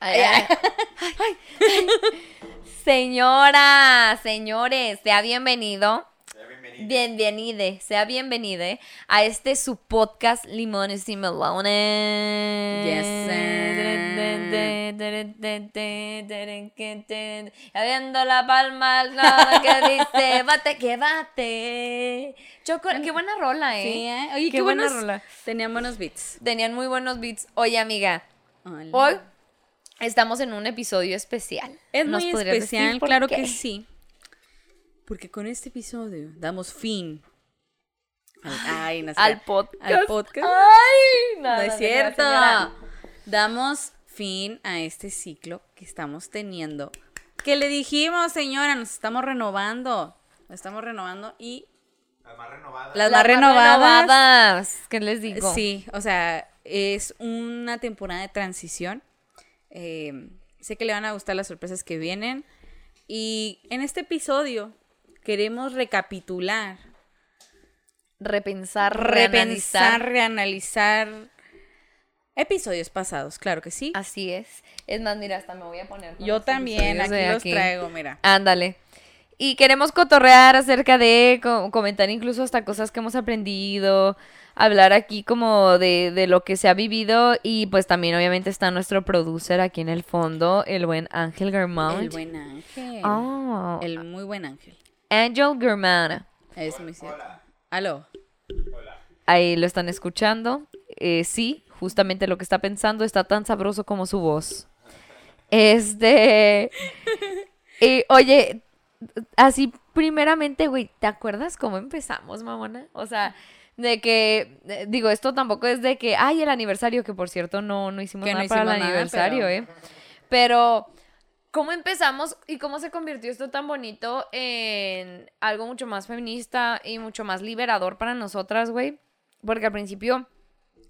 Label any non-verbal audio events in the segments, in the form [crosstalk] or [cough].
Ay, ay, ay. [laughs] Señora, señores, sea bienvenido. Bienvenide, sea bienvenide a este su podcast Limones y Melones. sir. Abriendo la palma, nada que dice, bate que bate. Choco, qué buena rola, ¿eh? Sí, ¿eh? Oye, qué, buena buenos- rola. Tenían buenos beats. Tenían muy buenos beats. Oye, amiga, Hola. hoy estamos en un episodio especial. Es ¿Nos muy especial, claro qué? que sí. Porque con este episodio damos fin al, [gasps] ay, no sé, Al podcast. al podcast. Ay, no nada, es señora, cierto. señora. Damos fin a este ciclo que estamos teniendo. Que le dijimos, señora, nos estamos renovando. Nos estamos renovando y Las más renovadas. las más renovadas. ¿Qué les digo? Sí, o sea, es una temporada de transición. Eh, sé que le van a gustar las sorpresas que vienen. Y en este episodio queremos recapitular, Repensar, repensar, reanalizar. reanalizar episodios pasados, claro que sí. Así es. Es más, mira, hasta me voy a poner. Yo también, aquí los traigo, mira. Ándale. Y queremos cotorrear acerca de, co- comentar incluso hasta cosas que hemos aprendido, hablar aquí como de, de lo que se ha vivido y pues también obviamente está nuestro producer aquí en el fondo, el buen Ángel Germán. El buen ángel. Oh, El muy buen ángel. Angel Germán. Es muy cierto. Aló. Ahí lo están escuchando. Eh, sí, justamente lo que está pensando está tan sabroso como su voz. Este. y, [laughs] oye, así primeramente, güey, ¿te acuerdas cómo empezamos, mamona? O sea, de que, eh, digo, esto tampoco es de que, ay, el aniversario, que por cierto no, no hicimos Que no nada para el nada, aniversario, pero- ¿eh? Pero, ¿cómo empezamos y cómo se convirtió esto tan bonito en algo mucho más feminista y mucho más liberador para nosotras, güey? Porque al principio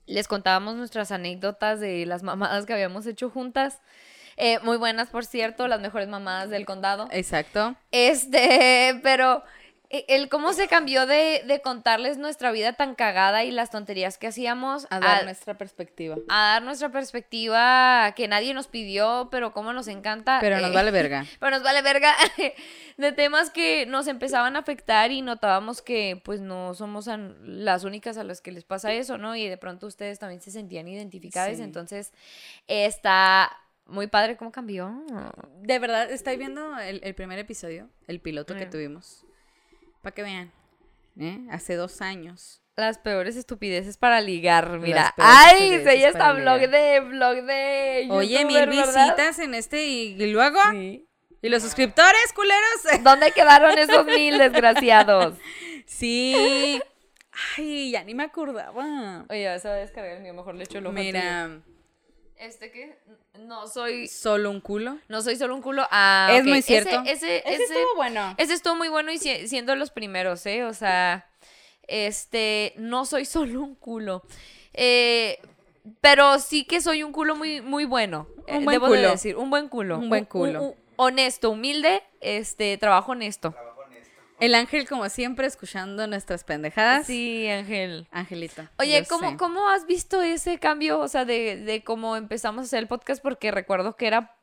les contábamos nuestras anécdotas de las mamadas que habíamos hecho juntas. Eh, muy buenas, por cierto, las mejores mamadas del condado. Exacto. Este, [laughs] pero eh, el cómo se cambió de, de contarles nuestra vida tan cagada y las tonterías que hacíamos A dar a- nuestra perspectiva. a dar nuestra perspectiva que nadie nos pidió, pero cómo nos encanta. Pero nos eh, vale [laughs] verga. pero nos vale verga [laughs] de temas que nos empezaban a afectar y notábamos que pues no somos las únicas a las que les pasa eso, ¿no? Y de pronto ustedes también se sentían identificadas, Sí. entonces está muy padre cómo cambió. De verdad, estoy viendo el, el primer episodio, el piloto que tuvimos. Para que vean. ¿eh? Hace dos años. Las peores estupideces para ligar, mira. Ay, ya está blog ligar. de blog de Oye, mil visitas en este y, y luego. Sí. ¿Y los suscriptores, culeros? [laughs] ¿Dónde quedaron esos mil desgraciados? sí. Ay, ya ni me acordaba. Oye, se va a descargar el mío, mejor le echo el ojo tuyo. Este que no soy solo un culo. no soy solo un culo. Ah, Es muy cierto. Ese, ese, ese, estuvo bueno. ese estuvo muy bueno y si- siendo los primeros, ¿eh? O sea, este, no soy [laughs] solo un culo. Eh, pero sí que soy un culo muy, muy bueno. Un eh, buen debo de culo. decir, un buen culo. Un buen culo. honesto, humilde, este, trabajo honesto. El ángel, como siempre, escuchando nuestras pendejadas. Sí, Ángel. Angelito. Oye, ¿cómo, sé. ¿cómo has visto ese cambio? O sea, de, de cómo empezamos a hacer el podcast, porque recuerdo que era,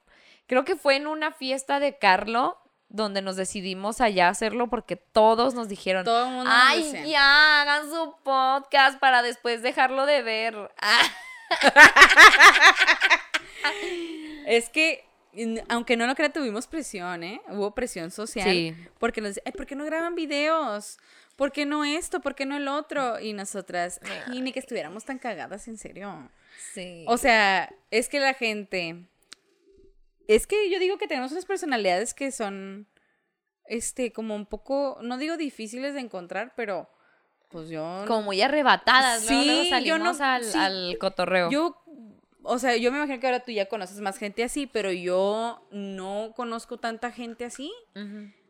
creo que fue en una fiesta de Carlo, donde nos decidimos allá hacerlo, porque todos nos dijeron, Todo el mundo ay, ya, hagan su podcast para después dejarlo de ver. [laughs] Es que, aunque no lo crea, tuvimos presión, ¿eh? Hubo presión social. Sí. Porque nos decían, "Ay, ¿por qué no graban videos? ¿Por qué no esto? ¿Por qué no el otro? Y nosotras, ay, ni que estuviéramos tan cagadas, en serio. sí. O sea, es que la gente. Es que yo digo que tenemos unas personalidades que son. Este, como un poco. No digo difíciles de encontrar, pero. Pues yo. como muy arrebatadas, luego, luego Sí, yo salimos no- al, sí. al cotorreo. Yo. O sea, yo me imagino que ahora tú ya conoces más gente así, pero yo no conozco tanta gente así.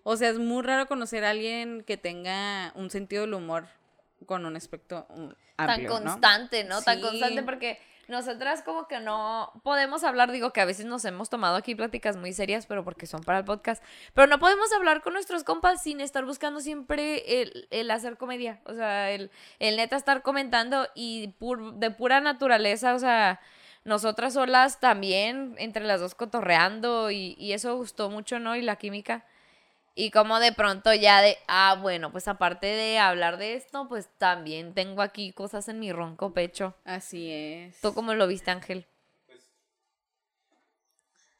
O sea, es muy raro conocer a alguien que tenga un sentido del humor con un aspecto um, tan constante, ¿no? Tan constante porque nosotras como que no podemos hablar, digo que a veces nos hemos tomado aquí pláticas muy serias, pero porque son para el podcast, pero no podemos hablar con nuestros compas sin estar buscando siempre el, el hacer comedia, o sea, el, el neta estar comentando y pur- de pura naturaleza, o sea, nosotras solas también, entre las dos cotorreando y, y eso gustó mucho, ¿no? Y la química. Y como de pronto ya de, ah, bueno, pues aparte de hablar de esto, pues también tengo aquí cosas en mi ronco pecho. Así es. ¿Tú cómo lo viste, Ángel?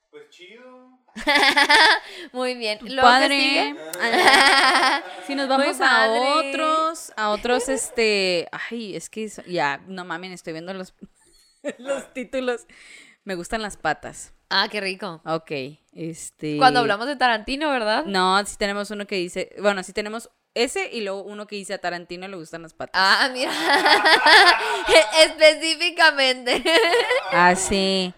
Pues chido. [laughs] Muy bien. ¿Lo que Padre. sigue? [laughs] Si nos Muy vamos a padre. otros, a otros, [laughs] este, ay, es que ya, no mames, estoy viendo los, [laughs] los títulos. Me gustan las patas. Ah, qué rico. Ok, este. Cuando hablamos de Tarantino, ¿verdad? No, sí tenemos uno que dice, bueno, sí tenemos ese y luego uno que dice a Tarantino le gustan las patas. Ah, mira. [laughs] Específicamente. [laughs] Ah, sí.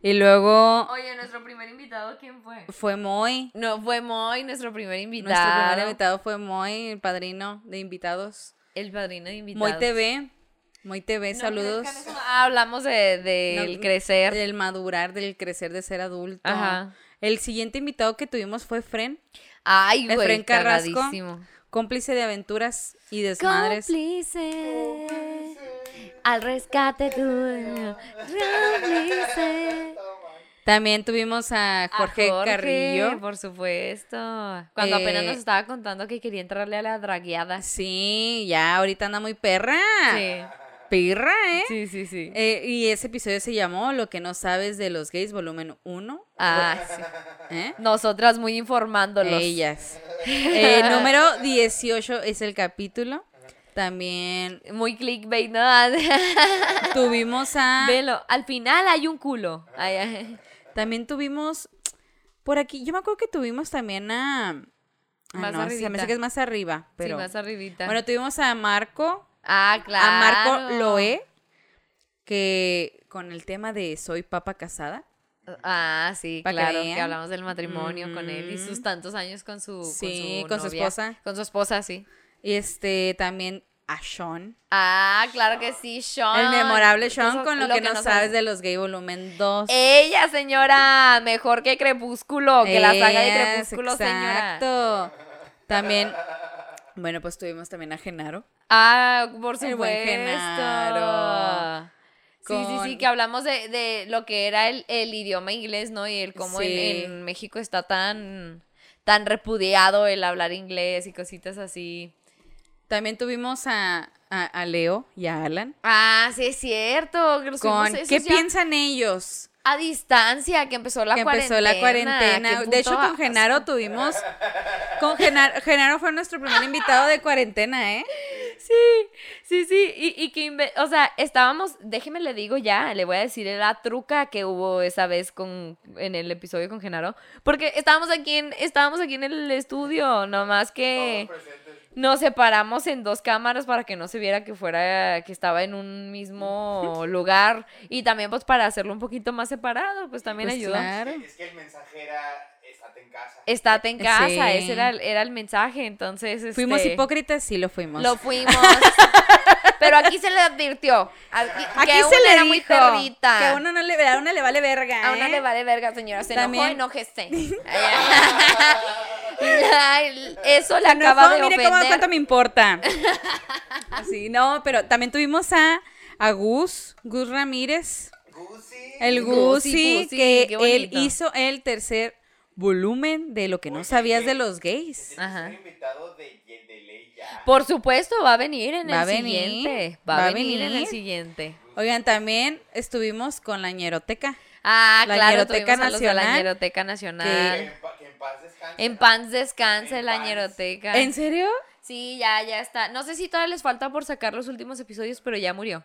Y luego Oye, nuestro primer invitado, ¿quién fue? fue Moy. No, fue Moy, nuestro primer invitado. Nuestro primer invitado fue Moy, el padrino de invitados. El padrino de invitados. Moy TV. Moy TV, No saludos. Ah, hablamos de, del No, crecer. Del madurar, del crecer, de ser adulto. Ajá. El siguiente invitado que tuvimos fue Fren, Ay, güey, Efren Carrasco. cagadísimo. cómplice de aventuras y desmadres. Cómplice. Al rescate tuyo. Cómplice. También tuvimos a A Jorge, Carrillo. Por supuesto. Cuando apenas Eh, nos estaba contando que quería entrarle a la dragueada. Sí, ya ahorita anda muy perra. Sí. Perra, ¿eh? Sí, sí, sí. Eh, y ese episodio se llamó Lo que no sabes de los gays, volumen 1. Ah, sí. ¿Eh? Nosotras muy informándolos. Ellas. [laughs] Eh, número 18 es el capítulo. También Muy clickbait, ¿no? [laughs] tuvimos a. Velo. Al final hay un culo. Ay, ay. También tuvimos. Por aquí, yo me acuerdo que tuvimos también a. ah, Más no, se me arribita. hace que es más arriba. Pero, Sí, más arribita. Bueno, tuvimos a Marco. Ah, claro. A Marco Loé. Que con el tema de Soy papa casada. Ah, sí, Pa' claro, que, hablamos del matrimonio con él y sus tantos años con su Sí, con con su, esposa. Con su esposa, sí. Y este también a Sean. Ah, claro que sí, Sean. El memorable Sean Eso- con lo, que, no sabes de los gay volumen 2. Ella, señora, mejor que Crepúsculo, que la saga de Crepúsculo, señora. Exacto. También, bueno, pues tuvimos también a Genaro. Ah, por El supuesto. buen Genaro. Sí, sí, sí, que hablamos de, de lo que era el, el idioma inglés, ¿no? Y el cómo en- Sí. en, México está tan, tan repudiado el hablar inglés y cositas así. También tuvimos a, a- a Leo y a Alan. Ah, sí es cierto. que los Con ¿Qué ya piensan ellos? A distancia, que empezó la que cuarentena. empezó la cuarentena. De hecho, con Genaro tuvimos. Con Genaro, Genaro fue nuestro primer invitado de cuarentena, ¿eh? Sí, sí, sí. Y, y que, inve- o sea, estábamos, déjeme le digo ya, le voy a decir la truca que hubo esa vez con, en el episodio con Genaro. Porque estábamos aquí en, estábamos aquí en el estudio, nomás que nos separamos en dos cámaras para que no se viera que fuera, que estaba en un mismo [laughs] lugar. Y también pues para hacerlo un poquito más separado, pues también Pues ayudó. claro. Es que el mensaje era, casa. Estate en casa, Sí. ese era, el- era el mensaje, entonces... ¿Fuimos este, hipócritas? Sí, lo fuimos. Lo fuimos. [laughs] Pero aquí se le advirtió. Aquí, Aquí que se una le era muy dijo perrita. que a uno no le, a una le vale verga, A una ¿eh? le vale verga, señora. Se También- enojó, enojeste. [laughs] Ay, Eso acaba enojó, de mire cómo, cuánto me importa. [laughs] Así, no, pero también tuvimos a, a Gus, Gus Ramírez, el Gusi, Gusi, Gusi, que él hizo el tercer volumen de lo que no sabías de los gays. Es Ajá. un invitado de, de ley ya. Por supuesto, va a venir en Va a el venir, siguiente. Va, va a venir, en el siguiente. Oigan, también estuvimos con la ñeroteca. Ah, La claro, Ñeroteca de la Nacional, Ñeroteca Que Nacional. en, pa- que en paz descanse. En paz descanse En la paz. Ñeroteca. ¿En serio? Sí, ya, ya está. No sé si todavía les falta por sacar los últimos episodios, pero ya murió.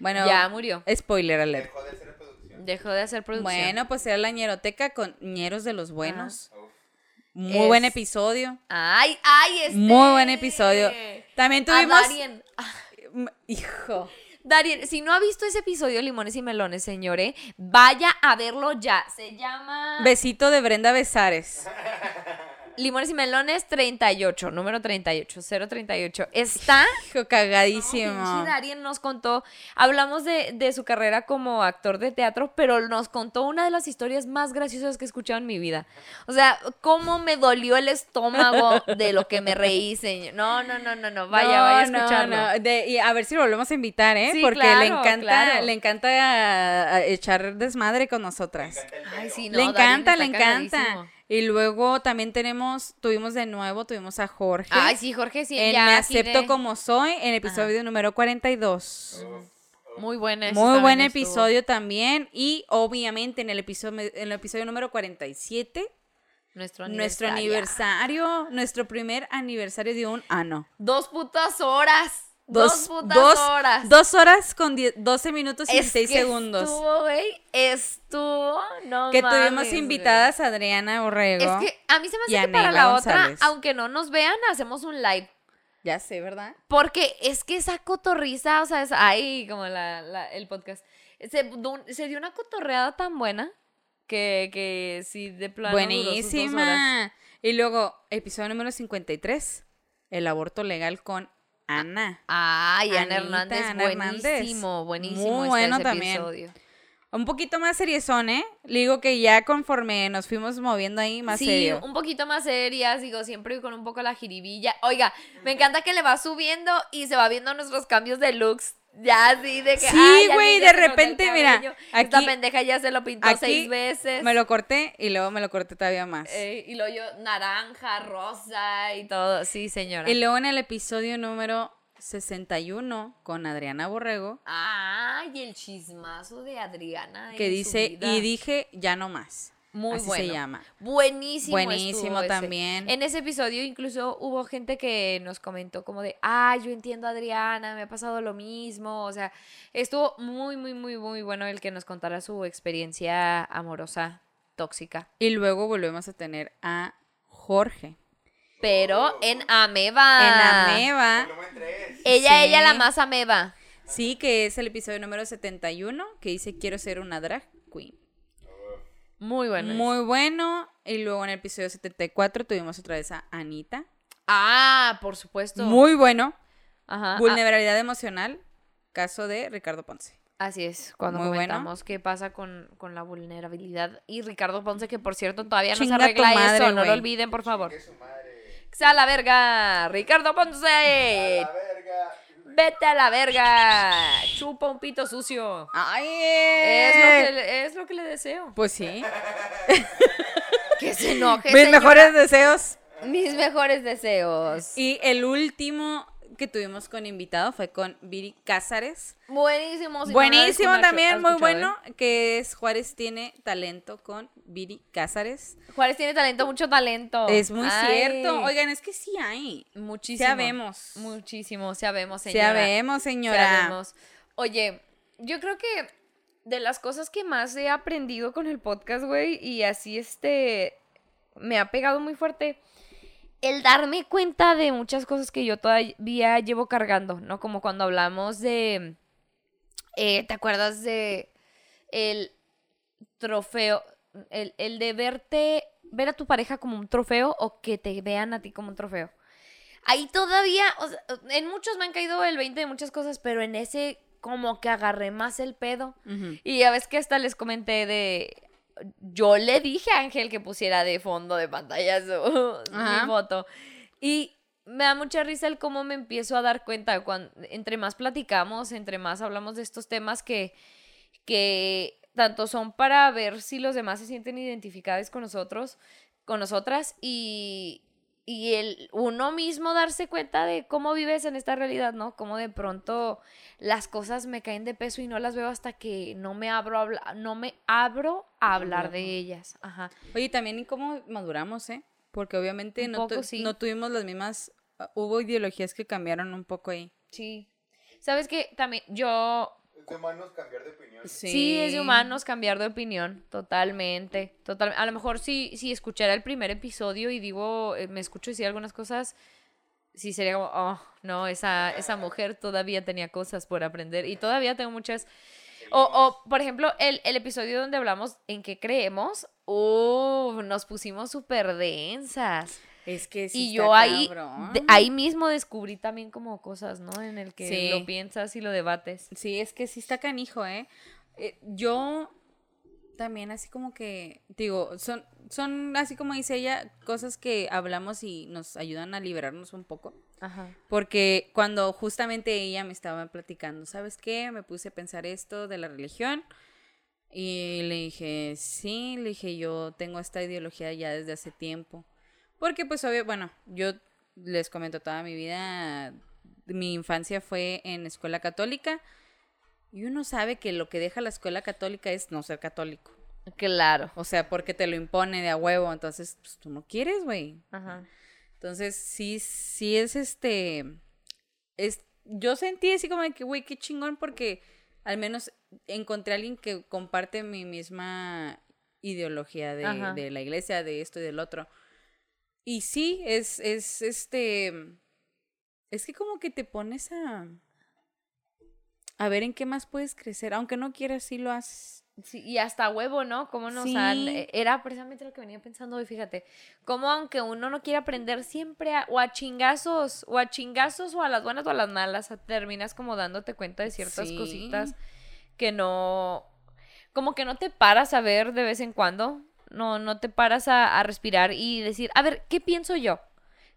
Bueno, Ya murió. spoiler alert. Dejó de. Dejó de hacer producción. Bueno, pues era la ñeroteca con ñeros de los buenos. Muy Es- buen episodio. Ay, ay, este. Muy buen episodio. También A tuvimos. Darien. Ah, Mm, Hijo. Darien, si no ha visto ese episodio Limones y Melones, señores, vaya a verlo ya. Se llama. Besito de Brenda Besares. [laughs] Limones y melones 38, número 38, 038. Está Hijo, cagadísimo. Pinche Darien nos contó, hablamos de, de su carrera como actor de teatro, pero nos contó una de las historias más graciosas que he escuchado en mi vida. O sea, cómo me dolió el estómago de lo que me reí, señor. No, no, no, no, no, vaya, No, vaya a no, escucharlo. no. De- y a ver si lo volvemos a invitar, ¿eh? Sí, Porque claro, le encanta, claro. le encanta a- a echar desmadre con nosotras. Me encanta Ay, sí, no, le Darien encanta, Y luego también tenemos, tuvimos de nuevo, tuvimos a Jorge. Ay, sí, Jorge, sí, en ya Me acepto de- como soy, en el episodio número 42. Muy buena. ese Muy buen estuvo. episodio también. Y obviamente en el episodio, en el episodio número 47, Nuestro nuestro aniversario. aniversario, nuestro primer aniversario de un ano. Dos putas horas. Dos, dos- horas. Dos horas con die- 12 minutos y Es 16 que segundos. Estuvo, güey. Estuvo. No que mames, tuvimos invitadas a Adriana Borrego. Es que a mí se me hace que para la otra, aunque no nos vean, hacemos un live. Ya sé, ¿verdad? Porque es que esa cotorriza, o sea, es ahí como la, la- el podcast. Se, se dio una cotorreada tan buena que, que sí, de plano. duró sus dos horas. Buenísima. Y luego, episodio número 53, el aborto legal con Ana. Ay, Ana Anita, Hernández, Ana Hernández. buenísimo, buenísimo. Muy bueno ese también. episodio. Un poquito más seriezón, ¿eh? Le digo que ya conforme nos fuimos moviendo ahí más sí, serio. un poquito más serias, digo, siempre con un poco la jiribilla. Oiga, me encanta que le va subiendo y se va viendo nuestros cambios de looks. Ya así de que. Sí, güey, de repente, mira, cabello. Esta aquí- pendeja ya se lo pintó Aquí seis veces. Me lo corté y luego me lo corté todavía más. Eh, y luego yo, naranja, rosa y todo. Sí, señora. Y luego en el episodio número 61 con Adriana Borrego, Ay, el chismazo de Adriana. que dice, y dije, ya no más. Muy Así bueno. se llama. Buenísimo. Buenísimo ese. también. En ese episodio incluso hubo gente que nos comentó como de, ah, yo entiendo a Adriana, me ha pasado lo mismo. O sea, estuvo muy, muy, muy, muy bueno el que nos contara su experiencia amorosa tóxica. Y luego volvemos a tener a Jorge. Pero en Ameba. En Ameba, Volumen 3. Ella, Sí. ella la más Ameba. sí, que es el episodio número 71, que dice, quiero ser una drag. Muy bueno. Muy bueno. Y luego en el episodio 74 tuvimos otra vez a Anita. Ah, por supuesto. Muy bueno. Ajá. ah, Vulnerabilidad emocional. Caso de Ricardo Ponce. Así es, cuando Muy bueno. comentamos qué pasa con, con la vulnerabilidad. Y Ricardo Ponce, que por cierto todavía no se Chinga arregla madre, eso, no lo olviden, por favor. Que su madre. ¡Sea la verga! ¡Ricardo Ponce! A la verga. ¡Vete a la verga! ¡Chupa un pito sucio! ¡Ay! Es lo, que le, es lo que le deseo. Pues sí. [laughs] Que se enoje. Mis señora. mejores deseos. Mis mejores deseos. Y el último que tuvimos con invitado fue con Viri Cázares. Buenísimo. si Buenísimo también, muy bueno, que es Juárez tiene talento con Viri Cázares. ¿eh? Juárez tiene talento, mucho talento. Es muy Ay, cierto. Oigan, es que sí hay. Muchísimo. Sabemos. Muchísimo, sabemos, señora. Sabemos, señora. Sabemos. Oye, yo creo que de las cosas que más he aprendido con el podcast, güey, y así este me ha pegado muy fuerte el darme cuenta de muchas cosas que yo todavía llevo cargando, ¿no? Como cuando hablamos de eh, ¿te acuerdas de el trofeo el, el de verte ver a tu pareja como un trofeo o que te vean a ti como un trofeo? Ahí todavía, o sea, en muchos me han caído el 20 de muchas cosas, pero en ese como que agarré más el pedo. Y ya ves que hasta les comenté de... Yo le dije a Ángel que pusiera de fondo de pantalla su [laughs] mi foto. Y me da mucha risa el cómo me empiezo a dar cuenta, cuando, entre más platicamos, entre más hablamos de estos temas que, que tanto son para ver si los demás se sienten identificados con nosotros, con nosotras, y, y el uno mismo darse cuenta de cómo vives en esta realidad, ¿no? Cómo de pronto las cosas me caen de peso y no las veo hasta que no me abro a hablar, no me abro a hablar de ellas. Ajá. Oye, también y cómo maduramos, ¿eh? Porque obviamente no, tu- poco, sí. no tuvimos las mismas, uh, hubo ideologías que cambiaron un poco ahí. Sí. ¿Sabes qué? También yo de humanos cambiar de opinión. Sí. es de humanos cambiar de opinión, totalmente. Total, a lo mejor si, si escuchara el primer episodio y digo, eh, me escucho decir algunas cosas, sí sería como, oh, no, esa, esa mujer todavía tenía cosas por aprender y todavía tengo muchas... O, o, por ejemplo, el, el episodio donde hablamos en qué creemos, Uh, nos pusimos súper densas. Es que sí y está yo ahí, de- ahí mismo descubrí también como cosas, ¿no? En el que Sí. lo piensas y lo debates. Sí, es que sí está canijo, ¿eh? Eh, yo también así como que, digo, son, son así como dice ella, cosas que hablamos y nos ayudan a liberarnos un poco. Ajá. Porque cuando justamente ella me estaba platicando, ¿sabes qué? Me puse a pensar esto de la religión. Y le dije, sí, le dije, yo tengo esta ideología ya desde hace tiempo. Porque pues obvio, bueno, yo les comento toda mi vida, mi infancia fue en escuela católica. Y uno sabe que lo que deja la escuela católica es no ser católico. Claro. O sea, porque te lo impone de a huevo. Entonces, pues tú no quieres, güey. Ajá. Entonces, sí, sí es este. Es, yo sentí así como de que, güey, qué chingón, porque al menos encontré a alguien que comparte mi misma ideología de, de la iglesia, de esto y del otro. Y sí, es, es este. Es que como que te pones a. A ver en qué más puedes crecer. Aunque no quieras, sí lo haces. Sí, y hasta huevo, ¿no? Como han... Sí. eh, Era precisamente lo que venía pensando hoy, fíjate. Como aunque uno no quiera aprender siempre a- o a chingazos, o a chingazos, o a las buenas o a las malas, terminas como dándote cuenta de ciertas Sí. cositas que no... Como que no te paras a ver de vez en cuando. No, no te paras a, a respirar y decir, a ver, ¿qué pienso yo?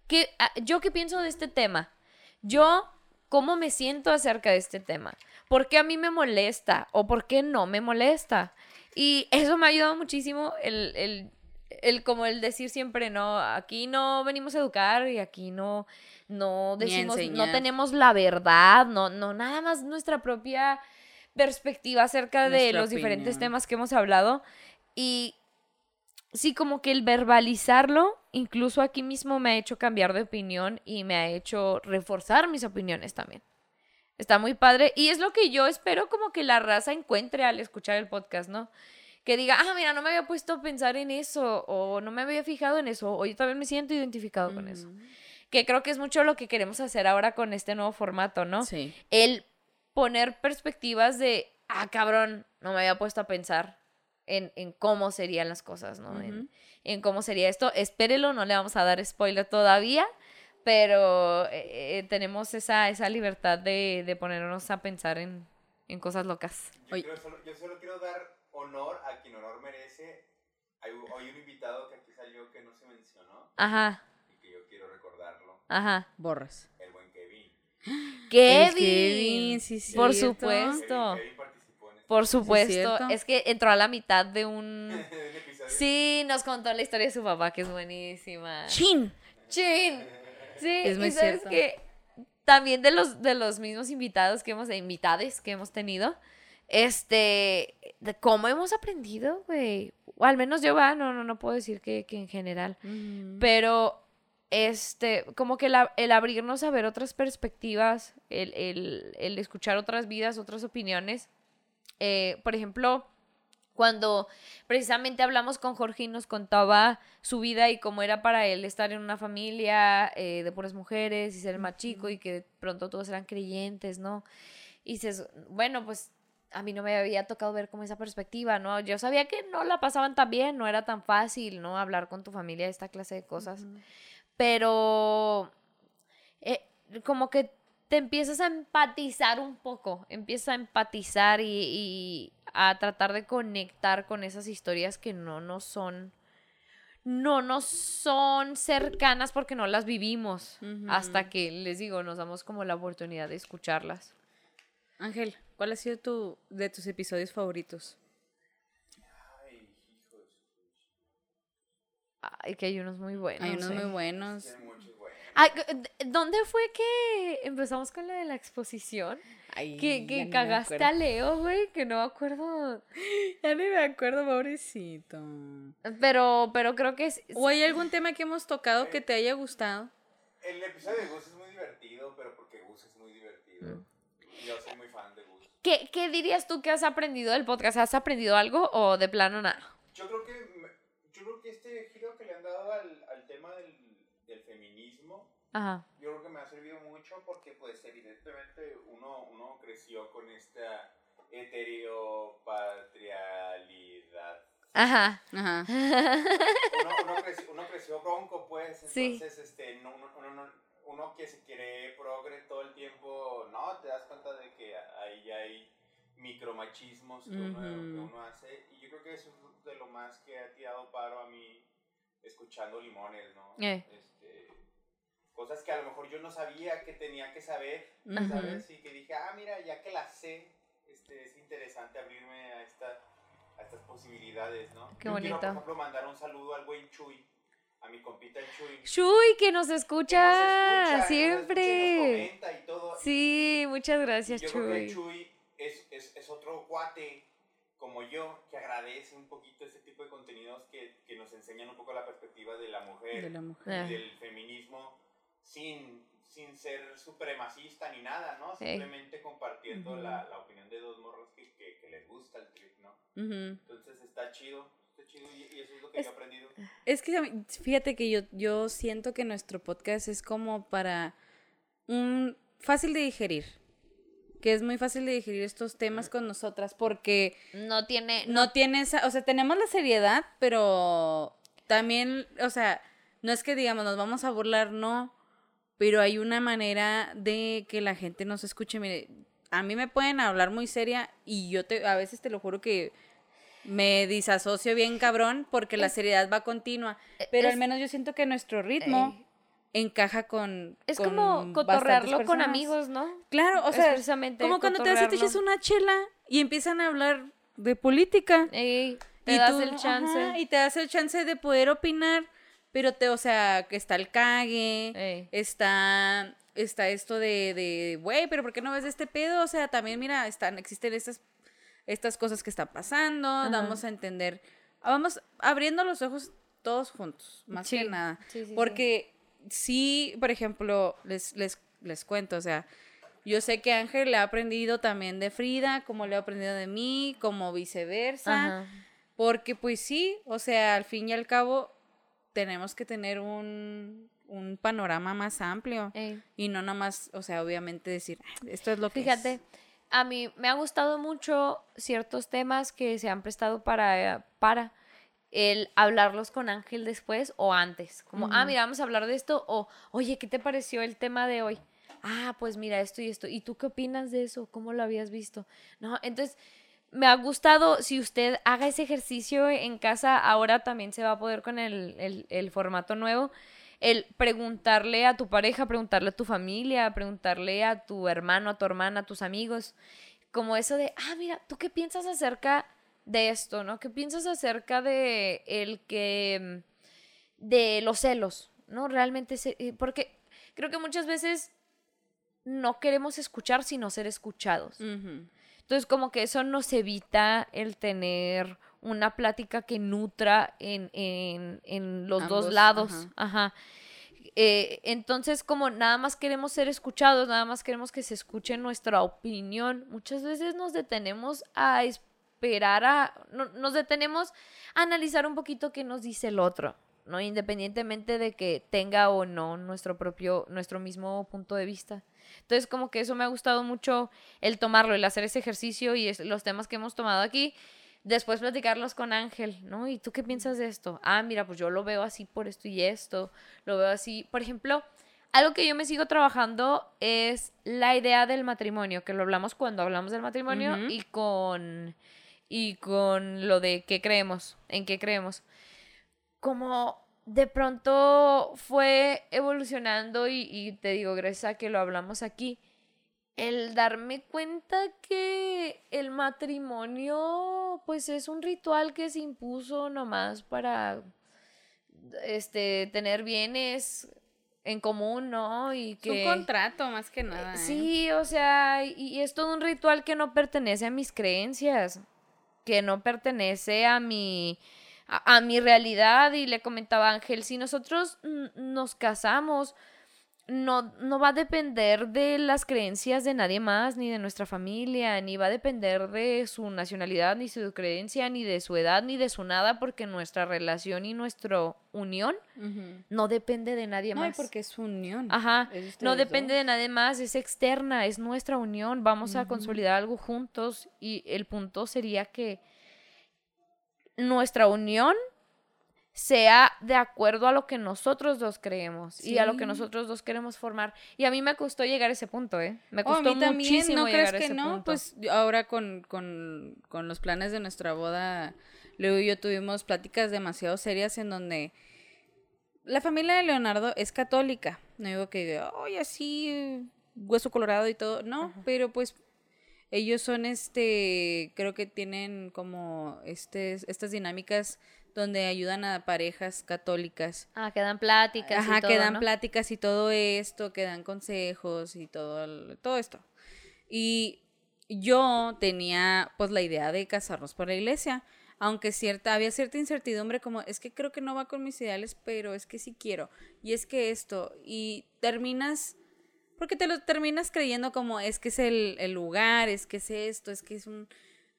¿Qué, a- ¿Yo qué pienso de este tema? Yo, ¿cómo me siento acerca de este tema? ¿Por qué a mí me molesta? ¿O por qué no me molesta? Y eso me ha ayudado muchísimo el, el, el como el decir siempre, no, aquí no venimos a educar y aquí no, no decimos, no tenemos la verdad, no, no, nada más nuestra propia perspectiva acerca de los diferentes temas que hemos hablado. Y sí, como que el verbalizarlo, incluso aquí mismo me ha hecho cambiar de opinión y me ha hecho reforzar mis opiniones también. Está muy padre. Y es lo que yo espero como que la raza encuentre al escuchar el podcast, ¿no? Que diga, ah, mira, no me había puesto a pensar en eso, o no me había fijado en eso, o yo también me siento identificado con eso. Que creo que es mucho lo que queremos hacer ahora con este nuevo formato, ¿no? Sí. el poner perspectivas de, ah, cabrón, no me había puesto a pensar en, en cómo serían las cosas, ¿no? En- Ujú. en, cómo sería esto. Espérelo, no le vamos a dar spoiler todavía, pero eh, eh, tenemos esa, esa libertad de, de ponernos a pensar en, en cosas locas. Yo, Oye. solo, yo solo quiero dar honor a quien honor merece. Hay, un- hay un invitado que aquí salió que no se mencionó Ajá, y que yo quiero recordarlo. ajá. Borras. El buen Kevin. [gasps] Kevin. Kevin, sí, Por cierto. supuesto. Kevin, Kevin participó en Por supuesto. es que entró a la mitad de un... [laughs] Sí, nos contó la historia de su papá, que es buenísima. ¡Chin! Chin. Sí, Es muy y sabes cierto. que también de los, de los mismos invitados que hemos, e invitades que hemos tenido, este, de cómo hemos aprendido, güey. O al menos yo, va, no, no, no puedo decir que, que en general. Pero, este, como que la- el abrirnos a ver otras perspectivas, el, el- el escuchar otras vidas, otras opiniones. Eh, por ejemplo, cuando precisamente hablamos con Jorge y nos contaba su vida y cómo era para él estar en una familia eh, de puras mujeres y ser más chico y que de pronto todos eran creyentes, ¿no? Y dices, bueno, pues a mí no me había tocado ver como esa perspectiva, ¿no? Yo sabía que no la pasaban tan bien, no era tan fácil, ¿no? Hablar con tu familia de esta clase de cosas. Pero eh, como que te empiezas a empatizar un poco, empiezas a empatizar y, y a tratar de conectar con esas historias que no nos son, no nos son cercanas porque no las vivimos hasta que, les digo, nos damos como la oportunidad de escucharlas. Ángel, ¿cuál ha sido tu de tus episodios favoritos? Ay, hijos. Ay, que hay unos muy buenos. Hay unos eh. muy buenos. ¿Dónde fue que empezamos con la de la exposición? Ay, Que, que cagaste a Leo, güey, que no me acuerdo. [laughs] Ya ni me acuerdo, pobrecito. Pero, pero creo que es... ¿O hay algún tema que hemos tocado que te haya gustado? El episodio de Gus es muy divertido, pero porque Gus es muy divertido. Mm. Yo soy muy fan de Gus. ¿Qué, ¿Qué dirías tú que has aprendido del podcast? ¿Has aprendido algo o de plano nada? Yo creo que yo creo que este giro que le han dado al, al tema del, del feminismo, Ajá. yo creo que me ha servido mucho porque pues evidentemente uno, uno creció con esta heteropatrialidad Ajá. Ajá. Uno, [laughs] uno creció, uno creció bronco, pues, Sí. entonces, este, no, uno, uno, no- uno que se quiere progre todo el tiempo, no, te das cuenta de que ahí ya hay micromachismos que, uno, que uno hace, y yo creo que eso es de lo más que ha tirado paro a mí escuchando Limones, ¿no? Eh. Este, cosas que a lo mejor yo no sabía que tenía que saber. ¿sabes? Y que dije, ah, mira, ya que las sé, este, es interesante abrirme a, esta, a estas posibilidades, ¿no? Qué Yo Quiero, bonito. por ejemplo, mandar un saludo al buen Chuy, a mi compita el Chuy. Chuy, que nos que nos escucha, escucha, que nos siempre. escucha comenta y todo. Sí, muchas gracias, yo creo que Chuy. Chuy es, es, es otro cuate como yo que agradece un poquito este tipo de contenidos que, que nos enseñan un poco la perspectiva de la mujer De la mujer. Y del feminismo sin, sin ser supremacista ni nada, ¿no? Sí. Simplemente compartiendo la, la opinión de dos morros que, que, que les gusta el trip, ¿no? Entonces está chido, está chido y, y eso es lo que Es- yo he aprendido. Es que fíjate que yo, yo siento que nuestro podcast es como para un fácil de digerir. Que es muy fácil de digerir estos temas con nosotras porque No tiene. no tiene esa, o sea, tenemos la seriedad, pero también, o sea, no es que digamos nos vamos a burlar, no, pero hay una manera de que la gente nos escuche. Mire, a mí me pueden hablar muy seria y yo te, a veces te lo juro que me disasocio bien cabrón porque la seriedad va continua, pero es- al menos yo siento que nuestro ritmo encaja con Es con como cotorrearlo con amigos, ¿no? Claro, o Es sea, precisamente como cuando te echas cotorrearlo. una chela y empiezan a hablar de política. Ey, te Y das tú, el chance. ajá, y te das el chance de poder opinar, pero te, o sea, que está el cague, Ey. está, está esto de, de, güey, pero ¿por qué no ves de este pedo? O sea, también, mira, están, existen estas, estas cosas que están pasando, damos a entender, vamos abriendo los ojos todos juntos, más que nada. sí, sí, Porque sí, por ejemplo, les, les, les cuento, o sea, yo sé que Ángel le ha aprendido también de Frida, como le ha aprendido de mí, como viceversa. Ajá. Porque pues sí, o sea, al fin y al cabo tenemos que tener un, un panorama más amplio Ey. y no nomás, o sea, obviamente decir, "Ah, esto es lo que Fíjate, es". a mí me ha gustado mucho ciertos temas que se han prestado para, para el hablarlos con Ángel después o antes. Como, ah, mira, vamos a hablar de esto. O, oye, ¿qué te pareció el tema de hoy? Ah, pues mira, esto y esto. ¿Y tú qué opinas de eso? ¿Cómo lo habías visto? No, entonces me ha gustado, si usted haga ese ejercicio en casa, ahora también se va a poder con el, el- formato nuevo, el preguntarle a tu pareja, preguntarle a tu familia, preguntarle a tu hermano, a tu hermana, a tus amigos, como eso de, ah, mira, ¿tú qué piensas acerca de esto, no? ¿Qué piensas acerca de el que, mm, de los celos, no? Realmente, eh, porque creo que muchas veces no queremos escuchar, sino ser escuchados. Entonces, como que eso nos evita el tener una plática que nutra en, en, en los dos lados. ajá. Ajá. Eh, entonces, como nada más queremos ser escuchados, nada más queremos que se escuche nuestra opinión, muchas veces nos detenemos a esperar a. no- nos detenemos a analizar un poquito qué nos dice el otro. ¿no? Independientemente de que tenga o no nuestro propio, nuestro mismo punto de vista. Entonces, como que eso me ha gustado mucho el tomarlo, el hacer ese ejercicio y es- los temas que hemos tomado aquí, después platicarlos con Ángel, ¿no? ¿Y tú qué piensas de esto? Ah, mira, pues yo lo veo así por esto y esto, lo veo así. Por ejemplo, algo que yo me sigo trabajando es la idea del matrimonio, que lo hablamos cuando hablamos del matrimonio y con y con lo de qué creemos, en qué creemos. Como de pronto fue evolucionando y, y te digo, gracias a que lo hablamos aquí, el darme cuenta que el matrimonio pues es un ritual que se impuso nomás para este tener bienes en común, ¿no? Y Es que un contrato más que nada. ¿eh? Sí, o sea, y, y es todo un ritual que no pertenece a mis creencias, que no pertenece a mi, a, a mi realidad. Y le comentaba a Ángel, si nosotros nos casamos, no, no va a depender de las creencias de nadie más, ni de nuestra familia, ni va a depender de su nacionalidad, ni su creencia, ni de su edad, ni de su nada, porque nuestra relación y nuestra unión no depende de nadie No, más. porque es unión. Ajá, Es no depende dos. de nadie más, es externa, es nuestra unión, vamos a consolidar algo juntos y el punto sería que nuestra unión sea de acuerdo a lo que nosotros dos creemos y a lo que nosotros dos queremos formar. Y a mí me costó llegar a ese punto, ¿eh? Me Oh, costó a mí también, muchísimo ¿no crees llegar que ese no? punto. Pues ahora con, con, con los planes de nuestra boda, Leo y yo tuvimos pláticas demasiado serias en donde la familia de Leonardo es católica. No digo que, ay, así, hueso colorado y todo. No, pero pues ellos son este, creo que tienen como este, estas dinámicas donde ayudan a parejas católicas. Ah, que dan pláticas. y Ajá, todo, que dan ¿no? pláticas y todo esto, que dan consejos y todo, todo esto. Y yo tenía pues la idea de casarnos por la iglesia, aunque cierta, había cierta incertidumbre como, es que creo que no va con mis ideales, pero es que sí quiero, y es que esto, y terminas, porque te lo terminas creyendo como, es que es el, el lugar, es que es esto, es que es un,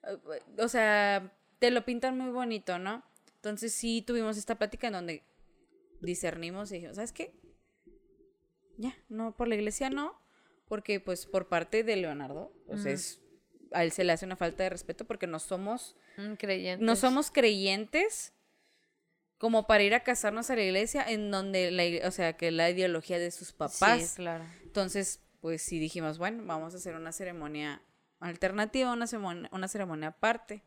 eh, o sea, te lo pintan muy bonito, ¿no? Entonces sí tuvimos esta plática en donde discernimos y dijimos, ¿sabes qué? Ya, no, por la iglesia no, porque pues por parte de Leonardo, pues es, a él se le hace una falta de respeto porque no somos, Mm, creyentes. no somos creyentes como para ir a casarnos a la iglesia en donde, la, o sea, que la ideología de sus papás. Sí, claro. Entonces, pues sí dijimos, bueno, vamos a hacer una ceremonia alternativa, una ceremonia, una ceremonia aparte.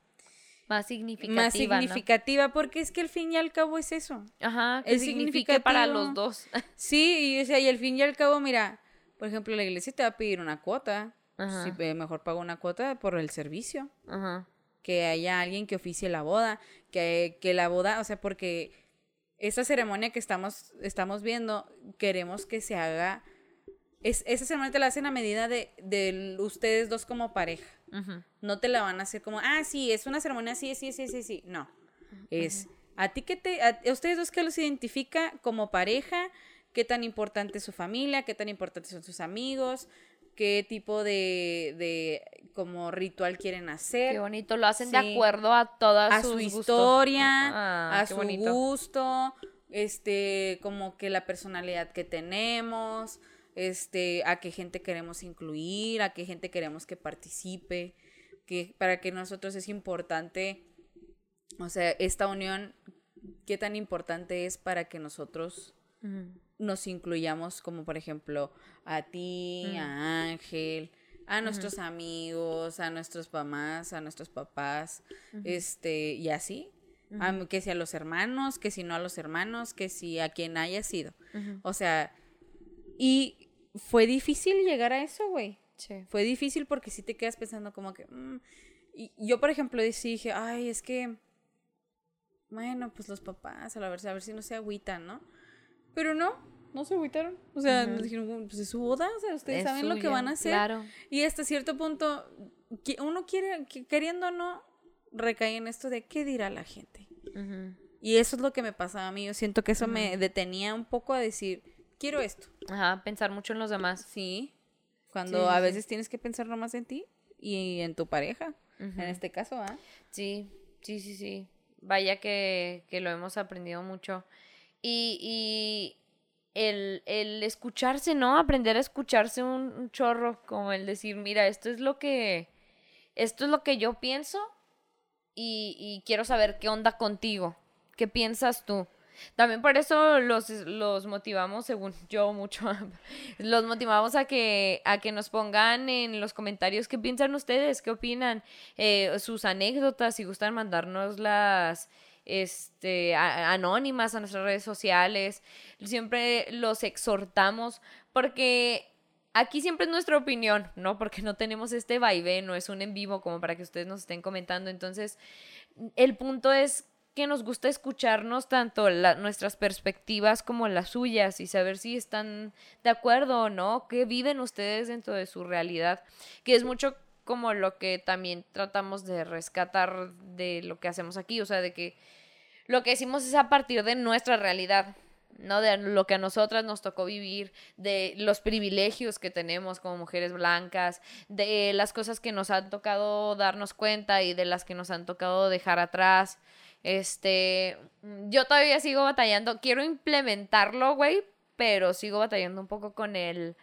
Más significativa, Más ¿no? significativa, porque es que al fin y al cabo es eso. Ajá, que Es signifique para significativo. los dos. [laughs] Sí, y, o sea, y al fin y al cabo, mira, por ejemplo, la iglesia te va a pedir una cuota. Ajá. Sí, eh, mejor pago una cuota por el servicio. Ajá. Que haya alguien que oficie la boda. Que, que la boda, o sea, porque esta ceremonia que estamos, estamos viendo, queremos que se haga. Es, esa ceremonia te la hacen a medida de, de ustedes dos como pareja. Ujú. No te la van a hacer como, ah, sí, es una ceremonia así, sí, sí, sí, sí. No. Es a ti que te, a, a ustedes dos que los identifica como pareja, qué tan importante es su familia, qué tan importantes son sus amigos, qué tipo de, de como ritual quieren hacer. Qué bonito, lo hacen de acuerdo a todas a su historia, Ah, a su bonito. gusto, este, como que la personalidad que tenemos, este, a qué gente queremos incluir, a qué gente queremos que participe, que para que nosotros es importante, o sea, esta unión, qué tan importante es para que nosotros Nos incluyamos como por ejemplo a ti, Mm. a Ángel, a nuestros amigos, a nuestros mamás, a nuestros papás, este, y así. A- que si a los hermanos, que si no a los hermanos, que si a quien haya sido. O sea, y fue difícil llegar a eso, güey. Sí. Fue difícil porque sí te quedas pensando como que... mm, y yo, por ejemplo, dije, ay, es que... Bueno, pues los papás, a ver, a ver si no se agüitan, ¿no? Pero no, no se agüitaron. O sea, dijeron, "Bueno, pues es su boda, o sea, ustedes Es saben lo que van a hacer. Claro. Y hasta cierto punto, uno quiere, que- queriendo o no, recae en esto de qué dirá la gente. Y eso es lo que me pasaba a mí. Yo siento que eso me detenía un poco a decir, quiero esto. Ajá, pensar mucho en los demás. Sí. Cuando Sí, a sí. veces tienes que pensar nomás en ti y en tu pareja. En este caso, ¿ah? Sí, sí, sí, sí. Vaya que, que lo hemos aprendido mucho. Y, el, el escucharse, ¿no? Aprender a escucharse un, chorro, como el decir, mira, esto es lo que, esto es lo que yo pienso y, y quiero saber qué onda contigo, qué piensas tú. También por eso los, los motivamos, según yo mucho, [laughs] los motivamos a que, a que nos pongan en los comentarios qué piensan ustedes, qué opinan, eh, sus anécdotas, si gustan mandarnos las este, anónimas a nuestras redes sociales. Siempre los exhortamos porque aquí siempre es nuestra opinión, ¿no? Porque no tenemos este vaivén, no es un en vivo como para que ustedes nos estén comentando. Entonces, el punto es que nos gusta escucharnos tanto nuestras perspectivas como las suyas y saber si están de acuerdo o no, qué viven ustedes dentro de su realidad, que es mucho como lo que también tratamos de rescatar de lo que hacemos aquí, o sea, de que lo que decimos es a partir de nuestra realidad, ¿no? De lo que a nosotras nos tocó vivir, de los privilegios que tenemos como mujeres blancas, de las cosas que nos han tocado darnos cuenta y de las que nos han tocado dejar atrás. Este, yo todavía sigo batallando, quiero implementarlo, güey, pero sigo batallando un poco con el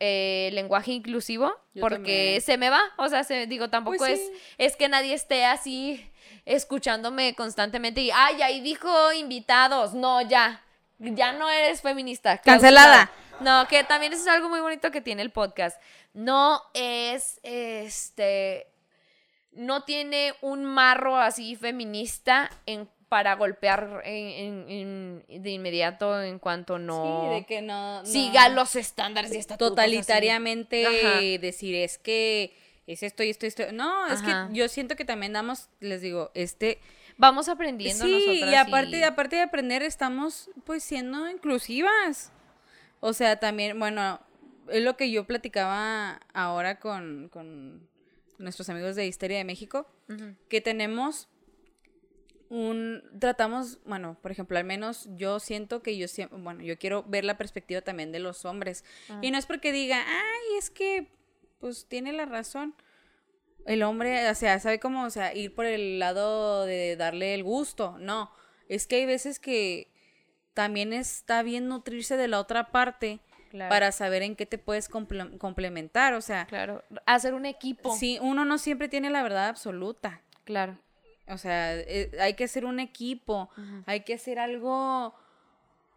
eh, lenguaje inclusivo, Yo porque también. se me va, o sea, se, digo, tampoco Pues es, sí. es que nadie esté así escuchándome constantemente y, ay, ahí dijo invitados, no, ya, ya no eres feminista. Cancelada. No, que también eso es algo muy bonito que tiene el podcast. No es, este, no tiene un marro así feminista en, para golpear en- en- en- de inmediato en cuanto no Sí, de que no... no- siga los estándares y estatutos. totalitariamente decir es que es esto y esto y esto. No, es que yo siento que también damos, les digo, este... Vamos aprendiendo Sí, nosotras. y aparte, aparte de aprender, estamos pues siendo inclusivas. O sea, también, bueno, es lo que yo platicaba ahora con, con nuestros amigos de Histeria de México, que tenemos un tratamos, bueno, por ejemplo, al menos yo siento que yo siempre, bueno, yo quiero ver la perspectiva también de los hombres. Ah. Y no es porque diga, "Ay, es que pues tiene la razón." El hombre, o sea, sabe cómo, o sea, ir por el lado de darle el gusto. No, es que hay veces que también está bien nutrirse de la otra parte Claro. para saber en qué te puedes comple- complementar, o sea, Claro, hacer un equipo. sí, uno no siempre tiene la verdad absoluta. Claro. O sea, eh, hay que hacer un equipo, hay que hacer algo,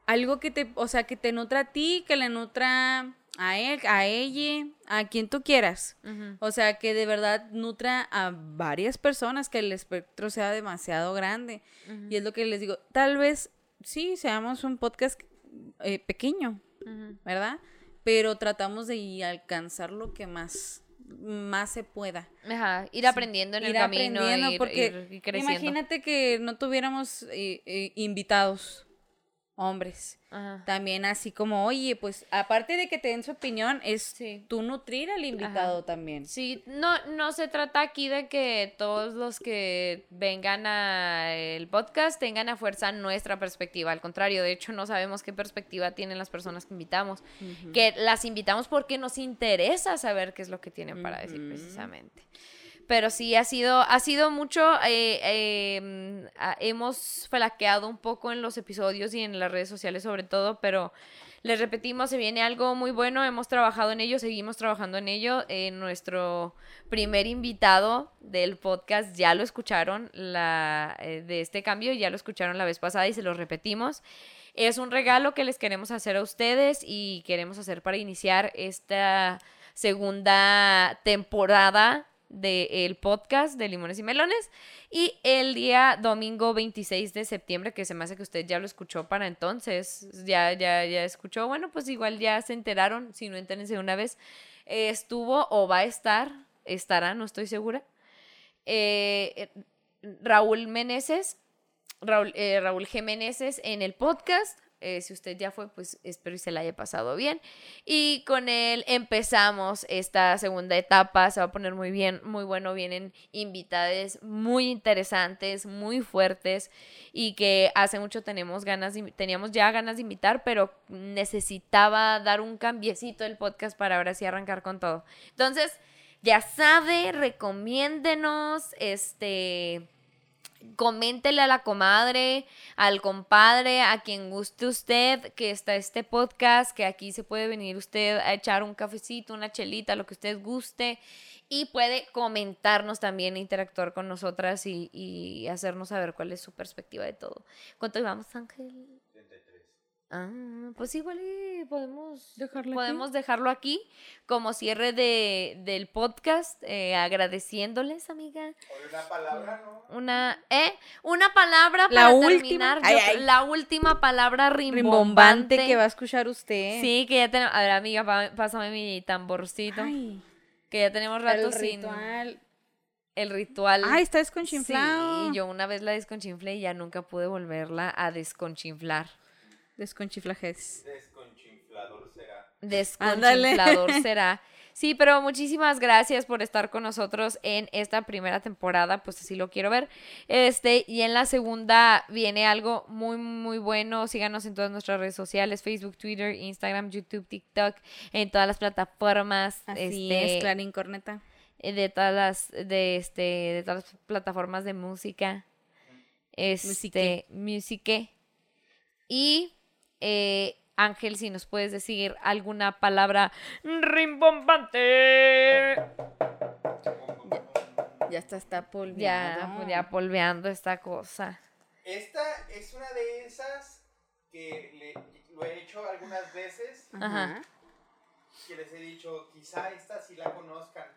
algo que te, o sea, que te nutra a ti, que le nutra a él, a ella, a quien tú quieras. O sea, que de verdad nutra a varias personas, que el espectro sea demasiado grande. Y es lo que les digo, tal vez sí seamos un podcast eh, pequeño. ¿verdad? Pero tratamos de alcanzar lo que más, más se pueda Ajá, ir aprendiendo en el ir camino, aprendiendo, ir, porque ir- ir creciendo. imagínate que no tuviéramos eh, eh, invitados hombres. Ajá. También así como, oye, pues aparte de que te den su opinión, es Sí. tú nutrir al invitado también. Sí, no, no se trata aquí de que todos los que vengan al podcast tengan a fuerza nuestra perspectiva. Al contrario, de hecho, no sabemos qué perspectiva tienen las personas que invitamos. Que las invitamos porque nos interesa saber qué es lo que tienen para decir precisamente. Pero sí, ha sido, ha sido mucho. eh, eh, ah, hemos flaqueado un poco en los episodios y en las redes sociales, sobre todo, pero les repetimos, se viene algo muy bueno. Hemos trabajado en ello, seguimos trabajando en ello. Eh, nuestro primer invitado del podcast ya lo escucharon la, de este cambio, ya lo escucharon la vez pasada y se lo repetimos. Es un regalo que les queremos hacer a ustedes y queremos hacer para iniciar esta segunda temporada del podcast de Limones y Melones. Y el día domingo 26 de septiembre, que se me hace que usted ya lo escuchó para entonces, ya, ya, ya escuchó, bueno, pues igual ya se enteraron, si no entérense de una vez, eh, estuvo o va a estar, estará, no estoy segura, eh, Raúl Meneses, Raúl, eh, Raúl G. Meneses en el podcast. Eh, si usted ya fue, pues espero y se la haya pasado bien. Y con él empezamos esta segunda etapa. Se va a poner muy bien, muy bueno. Vienen invitades muy interesantes, muy fuertes y que hace mucho tenemos ganas de- teníamos ya ganas de invitar, pero necesitaba dar un cambiecito el podcast para ahora sí arrancar con todo. Entonces, ya sabe, recomiéndenos, este coméntele a la comadre, al compadre, a quien guste usted, que está este podcast, que aquí se puede venir usted a echar un cafecito, una chelita, lo que usted guste, y puede comentarnos también, interactuar con nosotras y, y hacernos saber cuál es su perspectiva de todo. ¿Cuánto llevamos, Ángel? 33. Ah, pues igual y podemos, ¿Dejarlo aquí? podemos dejarlo aquí como cierre de, del podcast, eh, agradeciéndoles, amiga. Una palabra, ¿no? Una, ¿eh? Una palabra La para última. terminar. Ay, yo- ay. La última palabra rimbombante. Rimbombante que va a escuchar usted. Sí, que ya tenemos. A ver, amiga, pásame mi tamborcito. Ay, que ya tenemos rato el sin. ritual. El ritual. Ay, está desconchinflado. Sí, yo una vez la desconchinflé y ya nunca pude volverla a desconchinflar. Desconchiflajes. Desconchinflador será. Desconchinflador [laughs] será. Sí, pero muchísimas gracias por estar con nosotros en esta primera temporada, pues así lo quiero ver. Este, y en la segunda viene algo muy, muy bueno. Síganos en todas nuestras redes sociales, Facebook, Twitter, Instagram, YouTube, TikTok, en todas las plataformas. Así este, es, Clarín Corneta. eh, de todas las, de este, de todas las plataformas de música. Este, Musique. musique. Y eh, Ángel, si nos puedes decir alguna palabra rimbombante. Ya está, está Ya, polviado. ya polveando esta cosa. Esta es una de esas que le- lo he hecho algunas veces. Ajá. Que les he dicho, quizá esta sí la conozcan.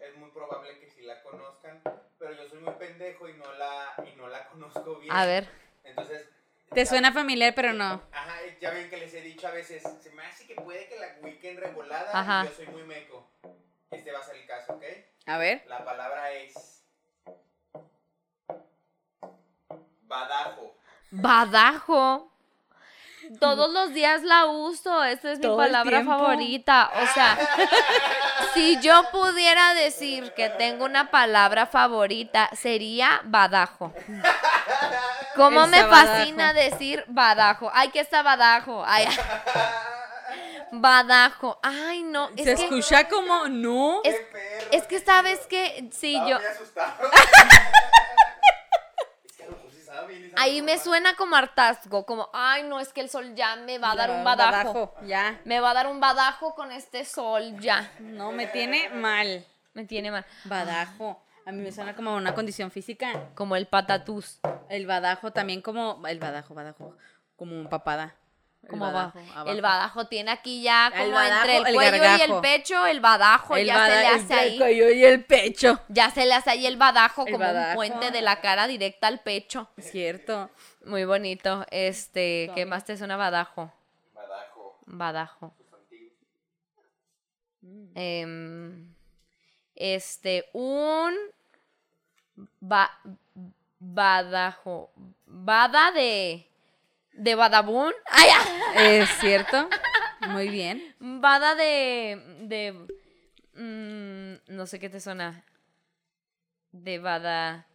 Es muy probable que sí la conozcan. Pero yo soy muy pendejo y no la, y no la conozco bien. A ver. Entonces. Te ya- suena familiar, pero no. Ajá, ya ven que les he dicho a veces, se me hace que puede que la ubiquen revolada Ajá. y yo soy muy meco. Este va a ser el caso, ¿ok? A ver. La palabra es badajo. Badajo. Todos los días la uso. Esta es mi palabra favorita. O sea, [laughs] si yo pudiera decir que tengo una palabra favorita, sería badajo. ¿Cómo me fascina decir badajo? Ay, que está badajo. Ay, badajo. Ay, no. Se que, escucha como no. es, es que sabes que sí, Estaba yo. muy [laughs] asustado. es que a lo mejor sí sabe bien esa Ahí me suena como hartazgo, como, ay, no, es que el sol ya me va a dar un badajo. Ya. Me va a dar un badajo con este sol, ya. No, me tiene mal. Me tiene mal. Badajo. A mí me suena como una condición física. Como el patatús. El badajo también como. El badajo, badajo. Como un papada. El Como badajo, abajo. abajo. El badajo tiene aquí ya El como badajo, entre el el cuello y el pecho, el badajo El ya se le el- hace el ahí. cuello y el pecho. Ya se le hace ahí el badajo El como badajo. un puente de la cara directa al pecho. Cierto. Muy bonito. Este, ¿qué más te suena badajo? Badajo. Badajo. sustantivo. Em, este, un ba- badajo. Bada de. De badabun. ¡Ay! ah! Es cierto. Muy bien. Bada de. de. mm, no sé qué te suena. De bada.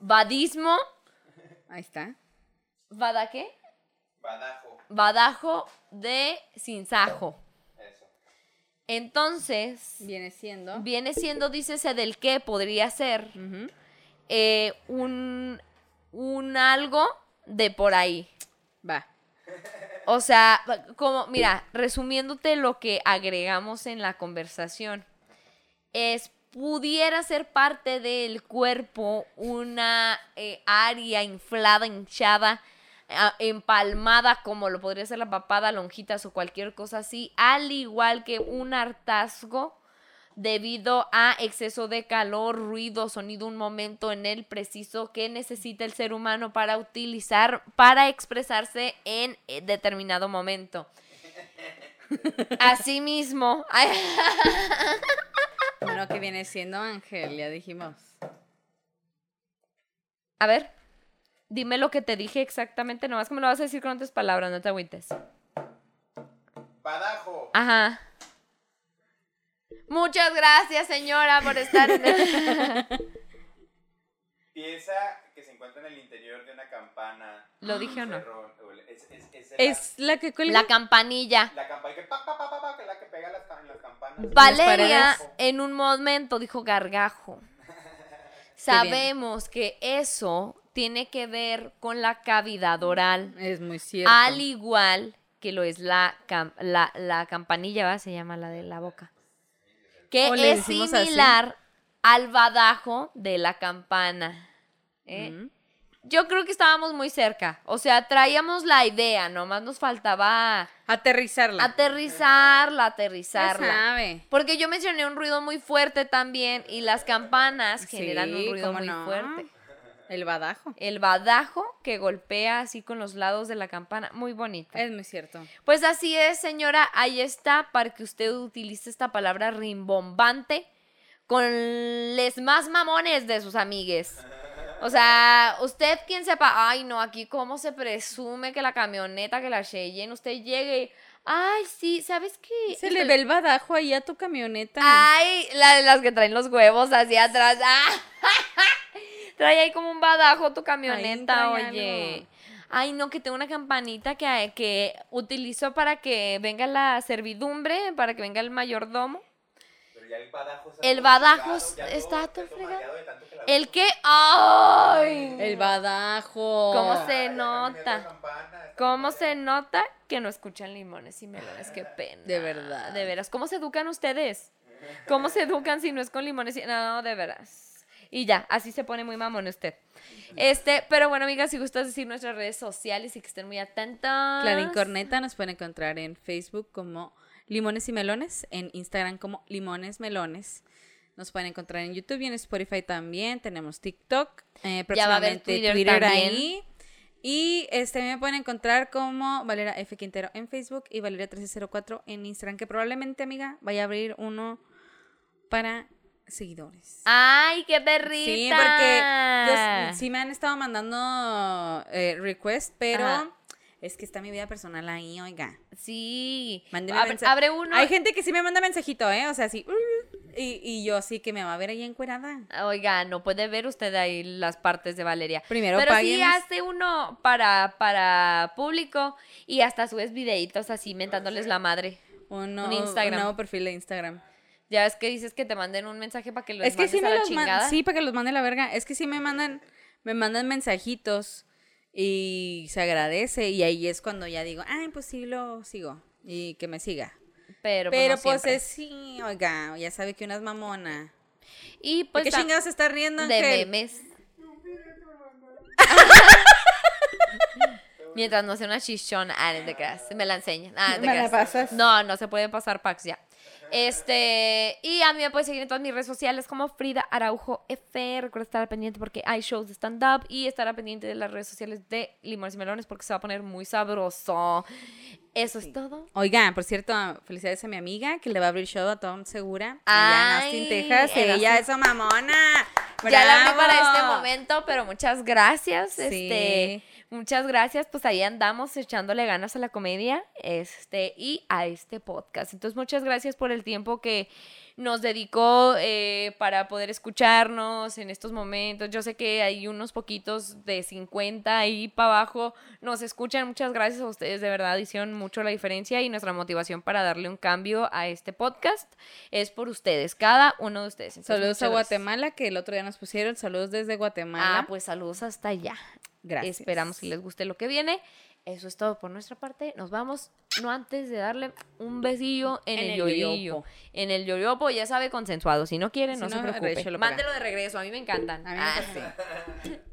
Badismo. Ahí está. ¿Bada qué? Badajo. Badajo de sinsajo. Eso. Entonces. Viene siendo. Viene siendo, dícese del qué podría ser eh, un, un algo de por ahí. Va. O sea, como, mira, resumiéndote lo que agregamos en la conversación, es pudiera ser parte del cuerpo una eh, área inflada, hinchada, empalmada, como lo podría ser la papada, lonjitas o cualquier cosa así, al igual que un hartazgo debido a exceso de calor, ruido, sonido, un momento en el preciso que necesita el ser humano para utilizar, para expresarse en eh, determinado momento. [laughs] Asimismo, [laughs] Bueno, que viene siendo Ángel, ya dijimos. a ver, dime lo que te dije exactamente, nomás que me lo vas a decir con otras palabras, no te agüites. Badajo. Ajá. Muchas gracias, señora, por estar en [laughs] Pieza que se encuentra en el interior de una campana. ¿Lo dije o no? Cerro- Es, es, es, Es la que cuelga. La campanilla. la, la campana que, pa, pa, pa, pa, pa, que es la que pega las, las campanas. Valeria en un momento dijo gargajo. [laughs] Sabemos que eso tiene que ver con la cavidad oral, Es muy cierto. al igual que lo es la, cam- la, la campanilla, ¿va? se llama la de la boca, que es así. similar al badajo de la campana. ¿eh? Yo creo que estábamos muy cerca, o sea, traíamos la idea, nomás nos faltaba Aterrizarla. aterrizarla, Ya aterrizarla. sabe. Porque yo mencioné un ruido muy fuerte también y las campanas Sí, generan un ruido muy no. fuerte. El badajo. El badajo que golpea así con los lados de la campana, muy bonito. Es muy cierto. Pues así es, señora, ahí está para que usted utilice esta palabra rimbombante con les más mamones de sus amigues. O sea, usted quien sepa, ay no, aquí cómo se presume que la camioneta, que la Cheyenne, usted llegue y, ay sí, ¿sabes qué? Se le Estoy- ve el badajo ahí a tu camioneta. Ay, la de las que traen los huevos hacia atrás. [laughs] ¡Ah! Trae ahí como un badajo tu camioneta, oye. algo. Ay, no, que tengo una campanita que, que utilizo para que venga la servidumbre, para que venga el mayordomo. Pero ya el badajo está El todo badajo fregado, está todo- El que, ay. El badajo. ¿Cómo se Ay, nota? campana, ¿Cómo se nota que no escuchan limones y melones? Qué [laughs] pena. De verdad. De veras. ¿Cómo se educan ustedes? ¿Cómo se educan si no es con limones y... No, de veras. Y ya, así se pone muy mamón usted. Este, pero bueno, amigas, si gustas decir nuestras redes sociales y que estén muy atentas. Clarín Corneta nos pueden encontrar en Facebook como Limones y Melones, en Instagram como Limones Melones. Nos pueden encontrar en YouTube y en Spotify también. Tenemos TikTok, eh, Ya va a haber próximamente Twitter también. ahí. Y este me pueden encontrar como Valera F. Quintero en Facebook y Valeria 1304 en Instagram, que probablemente, amiga, vaya a abrir uno para seguidores. ¡Ay, qué perrita! Sí, porque yo- sí me han estado mandando eh, request, pero Ajá. es que está mi vida personal ahí, oiga. Sí. Mándenme Abre, abre uno. Hay gente que sí me manda mensajito, ¿eh? O sea, sí. Y, y yo sí que me va a ver ahí encuerada. Oiga, no puede ver usted ahí las partes de Valeria. Primero Pero sí páguenos. hace uno para, para público y hasta subes videitos así mentándoles la madre. Un, Un Instagram. nuevo perfil de Instagram. Ya ves que dices que te manden un mensaje para que los es que sí mandes a la los chingada. Sí, para que los mande la verga. Es que sí me mandan, me mandan mensajitos y se agradece. Y ahí es cuando ya digo, ay, pues sí lo sigo. Y que me siga. Pero, pues, Pero no pues siempre. es sí, oiga, ya sabe que una es mamona. Y ¿Por pues qué ta- chingados se está riendo, de Ángel? memes. Mientras no sea una chichona. Ah, no te creas. Me la enseñan. Ah, no te ¿Me la pasas? No, no se puede pasar packs ya. Este, y a mí me puedes seguir en todas mis redes sociales como Frida Araujo F. Recuerda estar pendiente porque hay shows de stand-up y estar al pendiente de las redes sociales de Limones y Melones porque se va a poner muy sabroso. Eso es todo. Oigan, por cierto, felicidades a mi amiga que le va a abrir show a Tom Segura allá en Austin, Texas. Ella es mamona. Ya la abrí para este momento, pero muchas gracias. Sí. Este, muchas gracias. Pues ahí andamos echándole ganas a la comedia este, y a este podcast. Entonces, muchas gracias por el tiempo que nos dedicó eh, para poder escucharnos en estos momentos. Yo sé que hay unos poquitos de 50 ahí para abajo nos escuchan. Muchas gracias a ustedes, de verdad, hicieron mucho la diferencia y nuestra motivación para darle un cambio a este podcast es por ustedes, cada uno de ustedes. Entonces, Saludos a gracias. Guatemala, que el otro día nos pusieron. Saludos desde Guatemala. Ah, pues saludos hasta allá. Gracias. Esperamos que les guste lo que viene. Eso es todo por nuestra parte. Nos vamos, no antes de darle un besillo en, En el, el yoyopo. En el yoyopo, ya sabe, consensuado. Si no quieren, Si no, se no, preocupe. Lo paga. Mándelo de regreso, a mí me encantan. A mí me Ah, parece. [laughs]